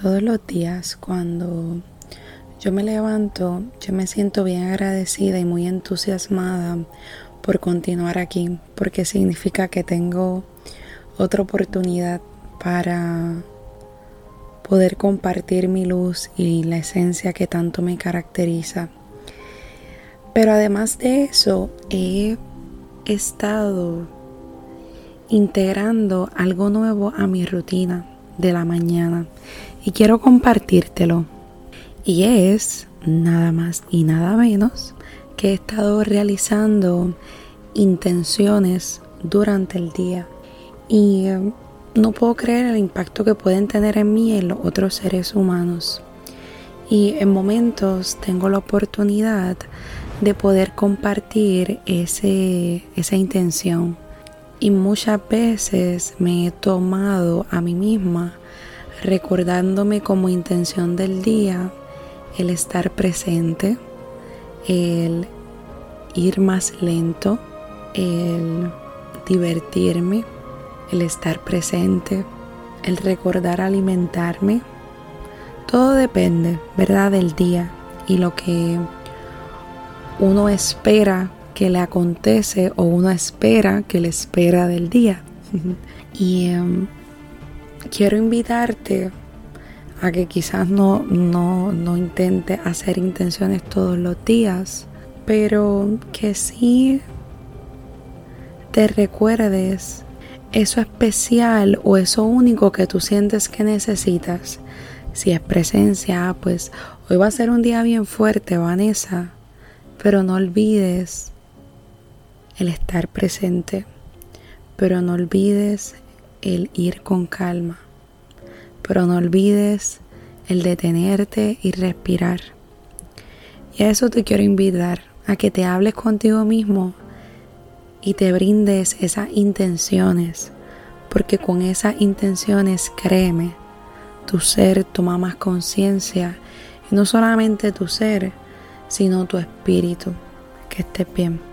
Todos los días cuando yo me levanto, yo me siento bien agradecida y muy entusiasmada por continuar aquí, porque significa que tengo otra oportunidad para poder compartir mi luz y la esencia que tanto me caracteriza. Pero además de eso, he estado integrando algo nuevo a mi rutina de la mañana y quiero compartírtelo. Y es nada más y nada menos que he estado realizando intenciones durante el día. Y eh, no puedo creer el impacto que pueden tener en mí y en los otros seres humanos. Y en momentos tengo la oportunidad de poder compartir ese, esa intención. Y muchas veces me he tomado a mí misma recordándome como intención del día el estar presente, el ir más lento, el divertirme, el estar presente, el recordar alimentarme. Todo depende, ¿verdad?, del día y lo que uno espera que le acontece o uno espera que le espera del día. y em, quiero invitarte a que quizás no, no, no intente hacer intenciones todos los días, pero que sí te recuerdes eso especial o eso único que tú sientes que necesitas. Si es presencia, pues hoy va a ser un día bien fuerte, Vanessa, pero no olvides el estar presente, pero no olvides el ir con calma, pero no olvides el detenerte y respirar. Y a eso te quiero invitar, a que te hables contigo mismo y te brindes esas intenciones, porque con esas intenciones, créeme, tu ser toma más conciencia, y no solamente tu ser, sino tu espíritu. Que estés bien.